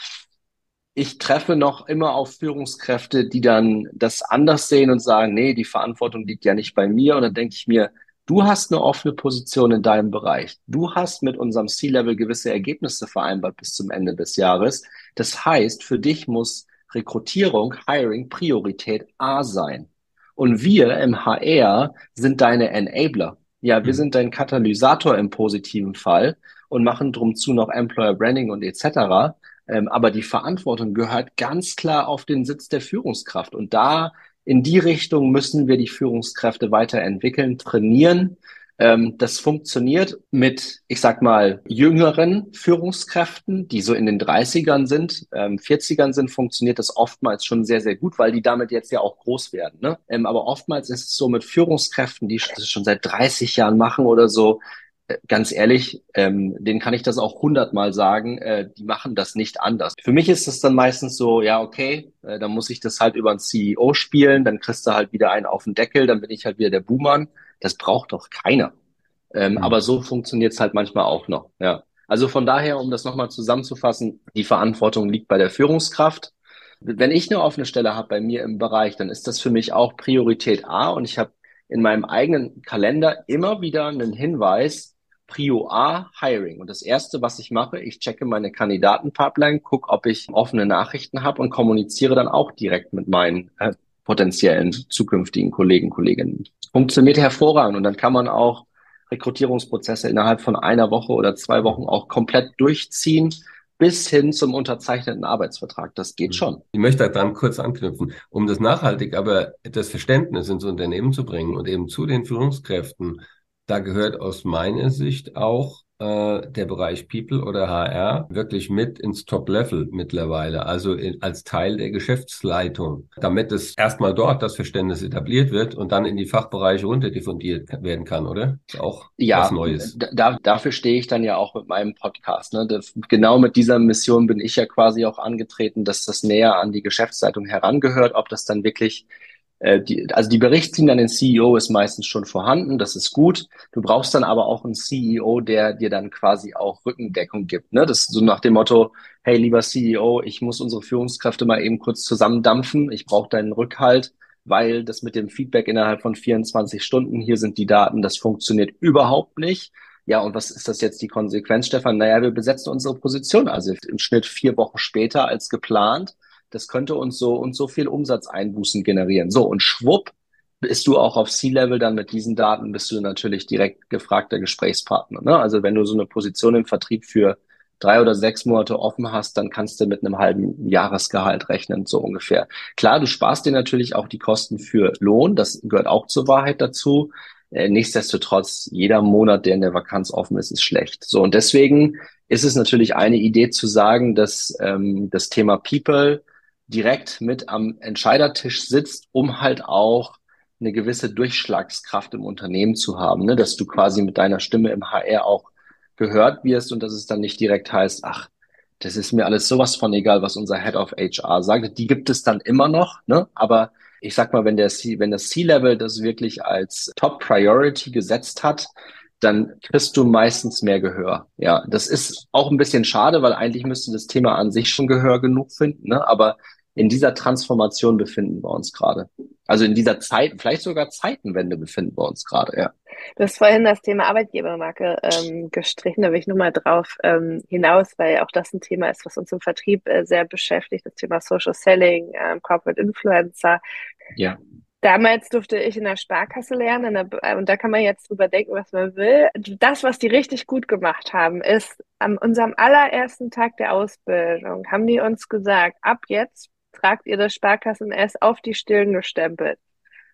[SPEAKER 2] ich treffe noch immer auf Führungskräfte, die dann das anders sehen und sagen, nee, die Verantwortung liegt ja nicht bei mir. Und dann denke ich mir, du hast eine offene Position in deinem Bereich. Du hast mit unserem C-Level gewisse Ergebnisse vereinbart bis zum Ende des Jahres. Das heißt, für dich muss Rekrutierung, Hiring Priorität A sein. Und wir im HR sind deine Enabler. Ja, wir mhm. sind dein Katalysator im positiven Fall und machen drum zu noch Employer Branding und etc. Ähm, aber die Verantwortung gehört ganz klar auf den Sitz der Führungskraft. Und da in die Richtung müssen wir die Führungskräfte weiterentwickeln, trainieren. Ähm, das funktioniert mit, ich sag mal, jüngeren Führungskräften, die so in den 30ern sind, ähm, 40ern sind, funktioniert das oftmals schon sehr, sehr gut, weil die damit jetzt ja auch groß werden. Ne? Ähm, aber oftmals ist es so mit Führungskräften, die das schon seit 30 Jahren machen oder so, ganz ehrlich, ähm, denen kann ich das auch hundertmal sagen, äh, die machen das nicht anders. Für mich ist es dann meistens so, ja, okay, äh, dann muss ich das halt über einen CEO spielen, dann kriegst du halt wieder einen auf den Deckel, dann bin ich halt wieder der Buhmann. Das braucht doch keiner. Ähm, mhm. Aber so funktioniert es halt manchmal auch noch, ja. Also von daher, um das nochmal zusammenzufassen, die Verantwortung liegt bei der Führungskraft. Wenn ich eine offene Stelle habe bei mir im Bereich, dann ist das für mich auch Priorität A und ich habe in meinem eigenen Kalender immer wieder einen Hinweis, Prio A, Hiring. Und das Erste, was ich mache, ich checke meine Kandidatenpipeline, gucke, ob ich offene Nachrichten habe und kommuniziere dann auch direkt mit meinen äh, potenziellen zukünftigen Kollegen, Kolleginnen. Funktioniert hervorragend und dann kann man auch Rekrutierungsprozesse innerhalb von einer Woche oder zwei Wochen auch komplett durchziehen bis hin zum unterzeichneten Arbeitsvertrag. Das geht schon.
[SPEAKER 1] Ich möchte daran kurz anknüpfen, um das nachhaltig, aber das Verständnis ins Unternehmen zu bringen und eben zu den Führungskräften. Da gehört aus meiner Sicht auch äh, der Bereich People oder HR wirklich mit ins Top-Level mittlerweile, also in, als Teil der Geschäftsleitung, damit es erstmal dort das Verständnis etabliert wird und dann in die Fachbereiche runterdiffundiert werden kann, oder?
[SPEAKER 2] Ist auch ja, was Neues. Da, dafür stehe ich dann ja auch mit meinem Podcast. Ne? Das, genau mit dieser Mission bin ich ja quasi auch angetreten, dass das näher an die Geschäftsleitung herangehört, ob das dann wirklich äh, die, also die Berichtslinie an den CEO ist meistens schon vorhanden, das ist gut. Du brauchst dann aber auch einen CEO, der dir dann quasi auch Rückendeckung gibt. Ne? Das ist so nach dem Motto, hey lieber CEO, ich muss unsere Führungskräfte mal eben kurz zusammendampfen, ich brauche deinen Rückhalt, weil das mit dem Feedback innerhalb von 24 Stunden, hier sind die Daten, das funktioniert überhaupt nicht. Ja, und was ist das jetzt die Konsequenz, Stefan? Naja, wir besetzen unsere Position, also im Schnitt vier Wochen später als geplant das könnte uns so und so viel Umsatzeinbußen generieren. So, und schwupp, bist du auch auf C-Level dann mit diesen Daten, bist du natürlich direkt gefragter Gesprächspartner. Ne? Also wenn du so eine Position im Vertrieb für drei oder sechs Monate offen hast, dann kannst du mit einem halben Jahresgehalt rechnen, so ungefähr. Klar, du sparst dir natürlich auch die Kosten für Lohn, das gehört auch zur Wahrheit dazu. Äh, nichtsdestotrotz, jeder Monat, der in der Vakanz offen ist, ist schlecht. So, und deswegen ist es natürlich eine Idee zu sagen, dass ähm, das Thema People direkt mit am Entscheidertisch sitzt, um halt auch eine gewisse Durchschlagskraft im Unternehmen zu haben, ne? dass du quasi mit deiner Stimme im HR auch gehört wirst und dass es dann nicht direkt heißt, ach, das ist mir alles sowas von egal, was unser Head of HR sagt. Die gibt es dann immer noch, ne? aber ich sag mal, wenn der C, wenn das C-Level das wirklich als Top Priority gesetzt hat, dann kriegst du meistens mehr Gehör. Ja, das ist auch ein bisschen schade, weil eigentlich müsste das Thema an sich schon Gehör genug finden, ne? aber in dieser Transformation befinden wir uns gerade. Also in dieser Zeit, vielleicht sogar Zeitenwende befinden wir uns gerade, ja.
[SPEAKER 3] Du hast vorhin das Thema Arbeitgebermarke ähm, gestrichen, da will ich nur mal drauf ähm, hinaus, weil auch das ein Thema ist, was uns im Vertrieb äh, sehr beschäftigt, das Thema Social Selling, ähm, Corporate Influencer.
[SPEAKER 2] Ja.
[SPEAKER 3] Damals durfte ich in der Sparkasse lernen der, und da kann man jetzt drüber denken, was man will. Das, was die richtig gut gemacht haben, ist, an unserem allerersten Tag der Ausbildung haben die uns gesagt, ab jetzt tragt ihr das Sparkassen-S auf die Stirn gestempelt.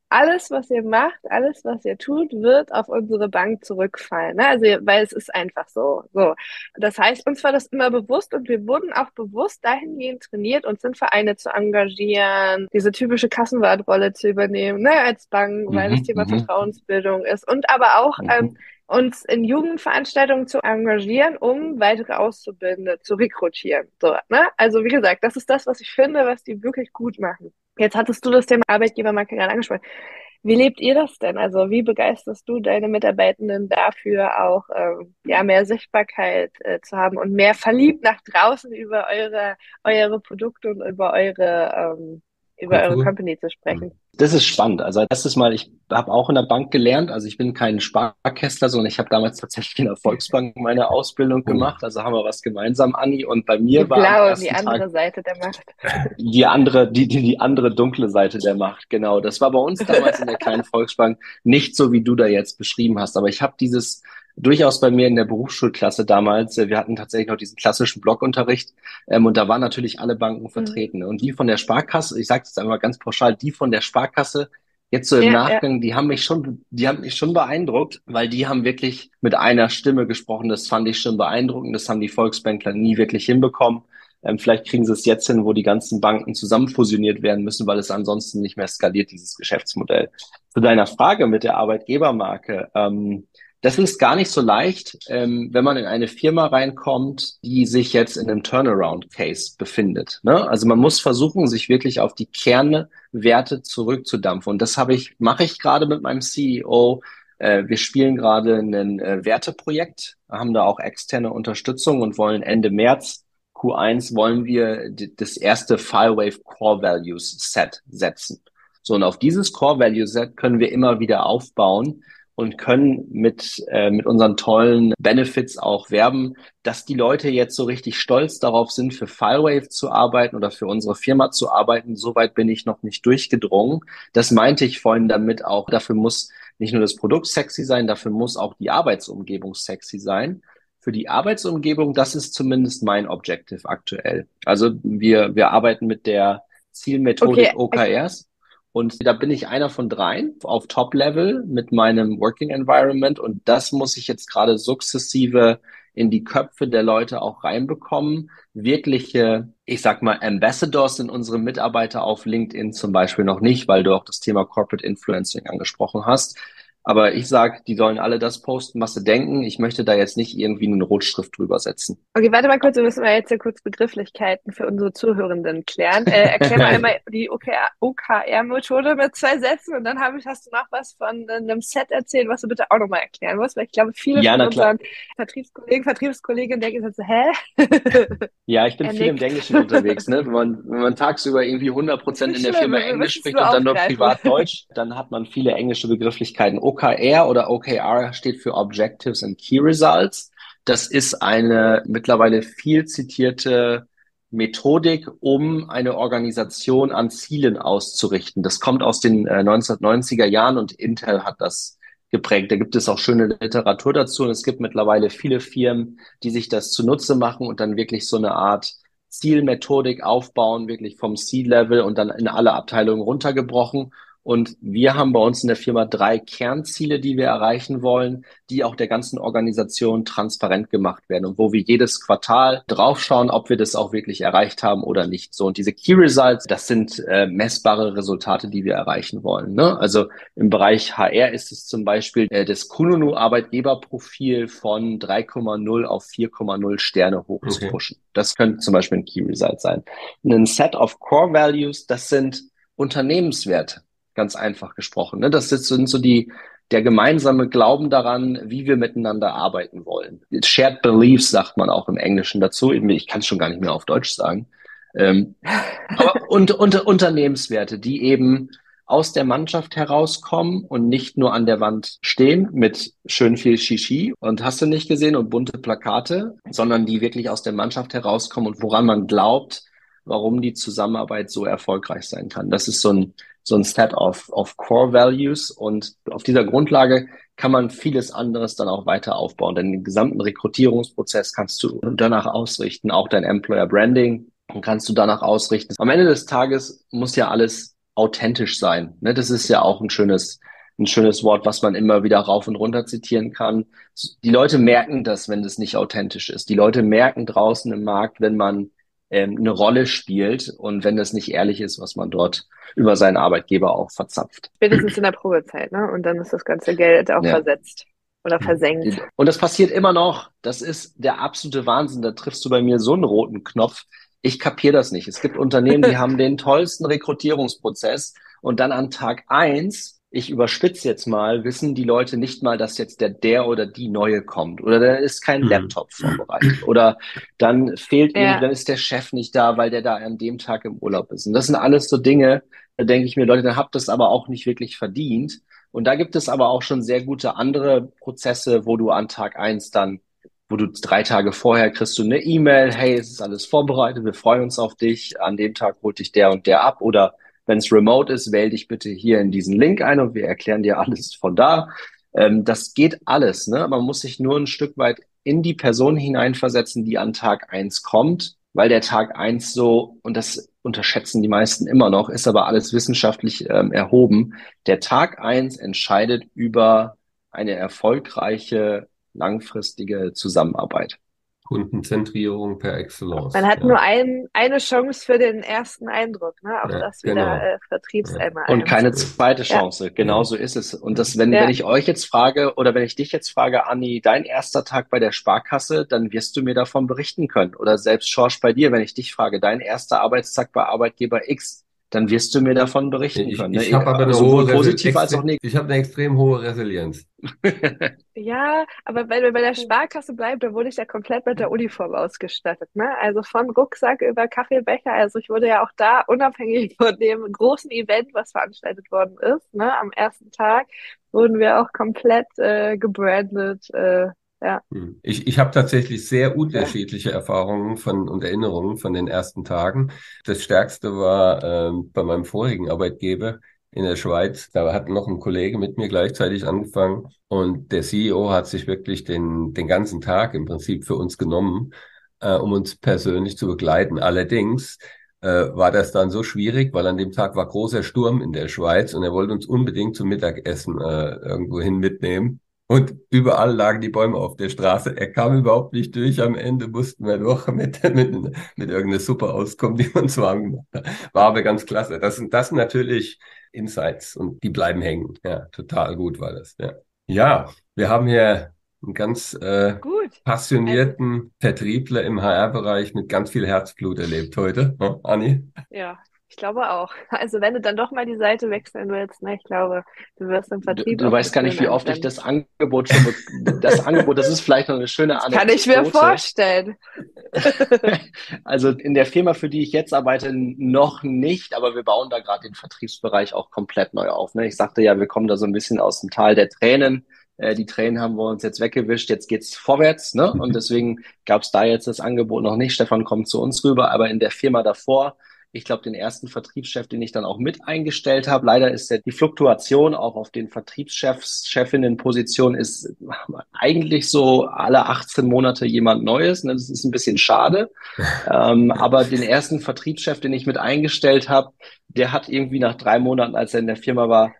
[SPEAKER 3] Alles, was ihr macht, alles, was ihr tut, wird auf unsere Bank zurückfallen. Ne? Also, weil es ist einfach so. so. Das heißt, uns war das immer bewusst und wir wurden auch bewusst dahingehend trainiert, uns in Vereine zu engagieren, diese typische Kassenwartrolle zu übernehmen, ne, als Bank, weil mhm, das Thema mhm. Vertrauensbildung ist. Und aber auch mhm. ähm, uns in Jugendveranstaltungen zu engagieren, um weitere Auszubildende zu rekrutieren. So, ne? Also wie gesagt, das ist das, was ich finde, was die wirklich gut machen. Jetzt hattest du das Thema Arbeitgebermarke gerade angesprochen. Wie lebt ihr das denn? Also wie begeisterst du deine Mitarbeitenden dafür, auch ähm, ja mehr Sichtbarkeit äh, zu haben und mehr verliebt nach draußen über eure eure Produkte und über eure ähm, über eure Company zu sprechen?
[SPEAKER 2] Das ist spannend. Also erstes Mal, ich habe auch in der Bank gelernt. Also ich bin kein Sparkästler, sondern ich habe damals tatsächlich in der Volksbank meine Ausbildung oh. gemacht. Also haben wir was gemeinsam, Anni. Und bei mir
[SPEAKER 3] die war blaue, die andere Tag Seite der Macht.
[SPEAKER 2] Die andere, die, die, die andere dunkle Seite der Macht. Genau. Das war bei uns damals in der kleinen Volksbank nicht so, wie du da jetzt beschrieben hast. Aber ich habe dieses durchaus bei mir in der Berufsschulklasse damals. Äh, wir hatten tatsächlich noch diesen klassischen Blockunterricht ähm, und da waren natürlich alle Banken mhm. vertreten. Mhm. Und die von der Sparkasse, ich sage es einmal ganz pauschal, die von der Sparkasse jetzt so im ja, Nachgang, ja. die haben mich schon, die haben mich schon beeindruckt, weil die haben wirklich mit einer Stimme gesprochen. Das fand ich schon beeindruckend. Das haben die Volksbankler nie wirklich hinbekommen. Ähm, vielleicht kriegen sie es jetzt hin, wo die ganzen Banken zusammen fusioniert werden müssen, weil es ansonsten nicht mehr skaliert, dieses Geschäftsmodell. Zu deiner Frage mit der Arbeitgebermarke. Ähm, Das ist gar nicht so leicht, ähm, wenn man in eine Firma reinkommt, die sich jetzt in einem Turnaround-Case befindet. Ne? Also man muss versuchen, sich wirklich auf die Kernwerte zurückzudampfen. Und das habe ich, mache ich gerade mit meinem CEO. Äh, wir spielen gerade ein äh, Werteprojekt, haben da auch externe Unterstützung und wollen Ende März Q1 wollen wir das erste Filewave Core Values Set setzen. So, und auf dieses Core Value Set können wir immer wieder aufbauen und können mit, äh, mit unseren tollen Benefits auch werben, dass die Leute jetzt so richtig stolz darauf sind, für Filewave zu arbeiten oder für unsere Firma zu arbeiten. Soweit bin ich noch nicht durchgedrungen. Das meinte ich vorhin damit auch. Dafür muss nicht nur das Produkt sexy sein, dafür muss auch die Arbeitsumgebung sexy sein. Für die Arbeitsumgebung, das ist zumindest mein Objective aktuell. Also wir, wir arbeiten mit der Zielmethodik okay. OKRs. Und da bin ich einer von dreien auf Top-Level mit meinem Working Environment. Und das muss ich jetzt gerade sukzessive in die Köpfe der Leute auch reinbekommen. Wirkliche, ich sag mal, Ambassadors sind unsere Mitarbeiter auf LinkedIn zum Beispiel noch nicht, weil du auch das Thema Corporate Influencing angesprochen hast. Aber ich sage, die sollen alle das posten, was sie denken. Ich möchte da jetzt nicht irgendwie eine Rotschrift drüber setzen.
[SPEAKER 3] Okay, warte mal kurz, wir müssen mal jetzt ja kurz Begrifflichkeiten für unsere Zuhörenden klären. Äh, erklär mal einmal die OKR-Methode mit zwei Sätzen und dann habe ich, hast du noch was von einem Set erzählt, was du bitte auch nochmal erklären musst, weil ich glaube, viele ja, von unseren Vertriebskollegen, Vertriebskolleginnen denken jetzt so, hä?
[SPEAKER 2] ja, ich bin viel im Englischen unterwegs, ne? Wenn man, wenn man tagsüber irgendwie 100 Prozent in der Firma Englisch spricht und dann nur privat Deutsch, dann hat man viele englische Begrifflichkeiten. OKR oder OKR steht für Objectives and Key Results. Das ist eine mittlerweile viel zitierte Methodik, um eine Organisation an Zielen auszurichten. Das kommt aus den äh, 1990er Jahren und Intel hat das geprägt. Da gibt es auch schöne Literatur dazu und es gibt mittlerweile viele Firmen, die sich das zunutze machen und dann wirklich so eine Art Zielmethodik aufbauen, wirklich vom C-Level und dann in alle Abteilungen runtergebrochen und wir haben bei uns in der Firma drei Kernziele, die wir erreichen wollen, die auch der ganzen Organisation transparent gemacht werden und wo wir jedes Quartal draufschauen, ob wir das auch wirklich erreicht haben oder nicht. So und diese Key Results, das sind äh, messbare Resultate, die wir erreichen wollen. Ne? Also im Bereich HR ist es zum Beispiel äh, das Kununu Arbeitgeberprofil von 3,0 auf 4,0 Sterne hoch zu pushen. Das könnte zum Beispiel ein Key Result sein. Ein Set of Core Values, das sind Unternehmenswerte ganz einfach gesprochen. Ne? Das sind so die, der gemeinsame Glauben daran, wie wir miteinander arbeiten wollen. Shared Beliefs sagt man auch im Englischen dazu. Ich kann es schon gar nicht mehr auf Deutsch sagen. Ähm, aber und, und, Unternehmenswerte, die eben aus der Mannschaft herauskommen und nicht nur an der Wand stehen mit schön viel Shishi und hast du nicht gesehen und bunte Plakate, sondern die wirklich aus der Mannschaft herauskommen und woran man glaubt, warum die Zusammenarbeit so erfolgreich sein kann. Das ist so ein so ein Set of, of Core Values und auf dieser Grundlage kann man vieles anderes dann auch weiter aufbauen. Denn den gesamten Rekrutierungsprozess kannst du danach ausrichten, auch dein Employer Branding kannst du danach ausrichten. Am Ende des Tages muss ja alles authentisch sein. Ne? Das ist ja auch ein schönes, ein schönes Wort, was man immer wieder rauf und runter zitieren kann. Die Leute merken das, wenn das nicht authentisch ist. Die Leute merken draußen im Markt, wenn man ähm, eine Rolle spielt und wenn das nicht ehrlich ist, was man dort über seinen Arbeitgeber auch verzapft.
[SPEAKER 3] Spätestens in der Probezeit, ne? Und dann ist das ganze Geld auch ja. versetzt oder versenkt.
[SPEAKER 2] Und das passiert immer noch. Das ist der absolute Wahnsinn. Da triffst du bei mir so einen roten Knopf. Ich kapiere das nicht. Es gibt Unternehmen, die haben den tollsten Rekrutierungsprozess und dann an Tag eins ich überspitze jetzt mal, wissen die Leute nicht mal, dass jetzt der der oder die neue kommt oder da ist kein mhm. Laptop vorbereitet oder dann fehlt ja. dann ist der Chef nicht da, weil der da an dem Tag im Urlaub ist. Und das sind alles so Dinge, da denke ich mir, Leute, dann habt das aber auch nicht wirklich verdient. Und da gibt es aber auch schon sehr gute andere Prozesse, wo du an Tag eins dann wo du drei Tage vorher kriegst du eine E-Mail, hey, es ist alles vorbereitet, wir freuen uns auf dich, an dem Tag holt dich der und der ab oder wenn es remote ist, wähl dich bitte hier in diesen Link ein und wir erklären dir alles von da. Ähm, das geht alles. Ne? Man muss sich nur ein Stück weit in die Person hineinversetzen, die an Tag eins kommt, weil der Tag eins so, und das unterschätzen die meisten immer noch, ist aber alles wissenschaftlich ähm, erhoben. Der Tag eins entscheidet über eine erfolgreiche, langfristige Zusammenarbeit.
[SPEAKER 1] Kundenzentrierung per Excellence.
[SPEAKER 3] Man hat ja. nur ein, eine Chance für den ersten Eindruck, ne? Auch ja, das wieder genau. äh, Vertriebseimer.
[SPEAKER 2] Ja. Und keine zweite Chance. Genau so ist es. Und das, wenn, wenn ich euch jetzt frage, oder wenn ich dich jetzt frage, Anni, dein erster Tag bei der Sparkasse, dann wirst du mir davon berichten können. Oder selbst Schorsch bei dir, wenn ich dich frage, dein erster Arbeitstag bei Arbeitgeber X, dann wirst du mir davon berichten können.
[SPEAKER 1] Ich, ich ne? habe aber eine sowohl positiv als auch negativ. Ich habe eine extrem hohe Resilienz.
[SPEAKER 3] ja, aber wenn wir bei der Sparkasse bleiben, da wurde ich ja komplett mit der Uniform ausgestattet. Ne? Also von Rucksack über Kaffeebecher. Also ich wurde ja auch da, unabhängig von dem großen Event, was veranstaltet worden ist, ne, am ersten Tag, wurden wir auch komplett äh, gebrandet. Äh, ja.
[SPEAKER 1] Hm. Ich, ich habe tatsächlich sehr unterschiedliche ja. Erfahrungen von und Erinnerungen von den ersten Tagen. Das Stärkste war ähm, bei meinem vorigen Arbeitgeber in der Schweiz. Da hat noch ein Kollege mit mir gleichzeitig angefangen und der CEO hat sich wirklich den, den ganzen Tag im Prinzip für uns genommen, äh, um uns persönlich zu begleiten. Allerdings äh, war das dann so schwierig, weil an dem Tag war großer Sturm in der Schweiz und er wollte uns unbedingt zum Mittagessen äh, irgendwo hin mitnehmen. Und überall lagen die Bäume auf der Straße. Er kam überhaupt nicht durch. Am Ende mussten wir doch mit, mit, mit irgendeiner Suppe auskommen, die uns warm gemacht hat. War aber ganz klasse. Das sind, das natürlich Insights und die bleiben hängen. Ja, total gut war das. Ja, ja wir haben hier einen ganz äh, passionierten also, Vertriebler im HR-Bereich mit ganz viel Herzblut erlebt heute. Ja, Anni?
[SPEAKER 3] Ja, ich glaube auch. Also wenn du dann doch mal die Seite wechseln willst, ne, ich glaube, du wirst im Vertrieb.
[SPEAKER 2] Du, du weißt gar nicht, wie oft ich das Angebot schon, das Angebot, das ist vielleicht noch eine schöne
[SPEAKER 3] Anekdote. Kann ich mir vorstellen.
[SPEAKER 2] also in der Firma, für die ich jetzt arbeite, noch nicht, aber wir bauen da gerade den Vertriebsbereich auch komplett neu auf. Ne? Ich sagte ja, wir kommen da so ein bisschen aus dem Tal der Tränen. Äh, die Tränen haben wir uns jetzt weggewischt, jetzt geht's vorwärts, ne? Und deswegen gab es da jetzt das Angebot noch nicht. Stefan kommt zu uns rüber, aber in der Firma davor ich glaube, den ersten Vertriebschef, den ich dann auch mit eingestellt habe. Leider ist der, die Fluktuation auch auf den Vertriebschefs, Chefinnenpositionen ist eigentlich so alle 18 Monate jemand Neues. Ne? Das ist ein bisschen schade. ähm, aber den ersten Vertriebschef, den ich mit eingestellt habe, der hat irgendwie nach drei Monaten, als er in der Firma war,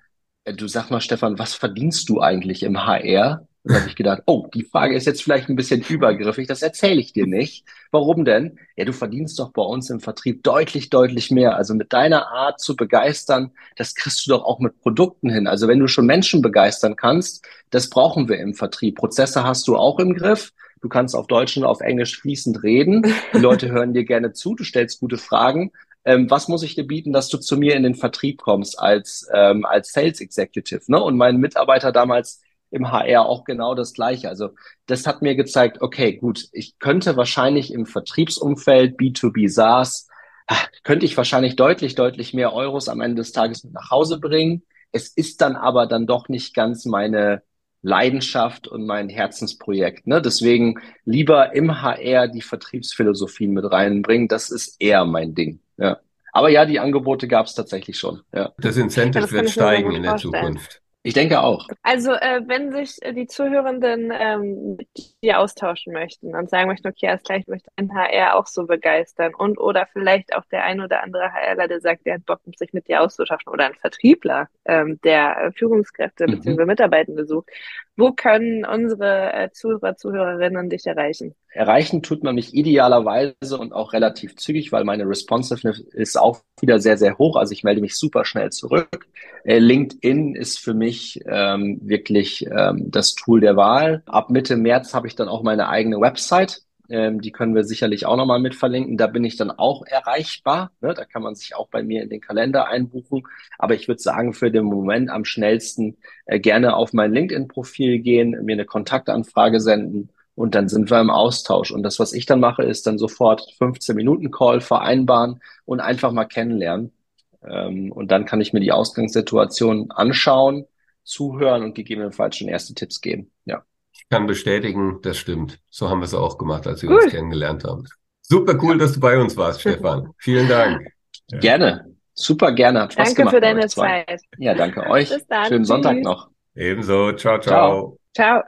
[SPEAKER 2] äh, du sag mal, Stefan, was verdienst du eigentlich im HR? Da habe ich gedacht, oh, die Frage ist jetzt vielleicht ein bisschen übergriffig, das erzähle ich dir nicht. Warum denn? Ja, du verdienst doch bei uns im Vertrieb deutlich, deutlich mehr. Also mit deiner Art zu begeistern, das kriegst du doch auch mit Produkten hin. Also wenn du schon Menschen begeistern kannst, das brauchen wir im Vertrieb. Prozesse hast du auch im Griff. Du kannst auf Deutsch und auf Englisch fließend reden. Die Leute hören dir gerne zu, du stellst gute Fragen. Ähm, was muss ich dir bieten, dass du zu mir in den Vertrieb kommst als, ähm, als Sales Executive? Ne? Und mein Mitarbeiter damals, im HR auch genau das Gleiche. Also das hat mir gezeigt, okay, gut, ich könnte wahrscheinlich im Vertriebsumfeld B2B SaaS, ah, könnte ich wahrscheinlich deutlich, deutlich mehr Euros am Ende des Tages mit nach Hause bringen. Es ist dann aber dann doch nicht ganz meine Leidenschaft und mein Herzensprojekt. Ne? Deswegen lieber im HR die Vertriebsphilosophien mit reinbringen. Das ist eher mein Ding. Ja. Aber ja, die Angebote gab es tatsächlich schon. Ja.
[SPEAKER 1] Das Incentive das wird steigen in der Zukunft.
[SPEAKER 2] Ich denke auch.
[SPEAKER 3] Also äh, wenn sich äh, die Zuhörenden ähm, die austauschen möchten und sagen möchten, okay, erst gleich möchte ein HR auch so begeistern und oder vielleicht auch der ein oder andere HRler, der sagt, der hat Bock, sich mit dir auszutauschen oder ein Vertriebler, ähm, der äh, Führungskräfte mhm. bzw. Mitarbeitende sucht, wo können unsere äh, Zuhörer, Zuhörerinnen dich erreichen?
[SPEAKER 2] Erreichen tut man mich idealerweise und auch relativ zügig, weil meine Responsiveness ist auch wieder sehr, sehr hoch. Also ich melde mich super schnell zurück. Äh, LinkedIn ist für mich ähm, wirklich ähm, das Tool der Wahl. Ab Mitte März habe ich dann auch meine eigene Website. Ähm, die können wir sicherlich auch nochmal mit verlinken. Da bin ich dann auch erreichbar. Ne? Da kann man sich auch bei mir in den Kalender einbuchen. Aber ich würde sagen, für den Moment am schnellsten äh, gerne auf mein LinkedIn-Profil gehen, mir eine Kontaktanfrage senden und dann sind wir im Austausch. Und das, was ich dann mache, ist dann sofort 15 Minuten Call vereinbaren und einfach mal kennenlernen. Ähm, und dann kann ich mir die Ausgangssituation anschauen, zuhören und gegebenenfalls schon erste Tipps geben. Ja.
[SPEAKER 1] Ich kann bestätigen, das stimmt. So haben wir es auch gemacht, als wir Gut. uns kennengelernt haben. Super cool, dass du bei uns warst, Stefan. Vielen Dank.
[SPEAKER 2] Gerne. Super gerne. Hat Spaß
[SPEAKER 3] danke
[SPEAKER 2] gemacht.
[SPEAKER 3] Danke für deine Zeit.
[SPEAKER 2] Ja, danke euch. Bis dann. Schönen Sonntag noch.
[SPEAKER 1] Ebenso. Ciao, ciao.
[SPEAKER 3] Ciao. ciao.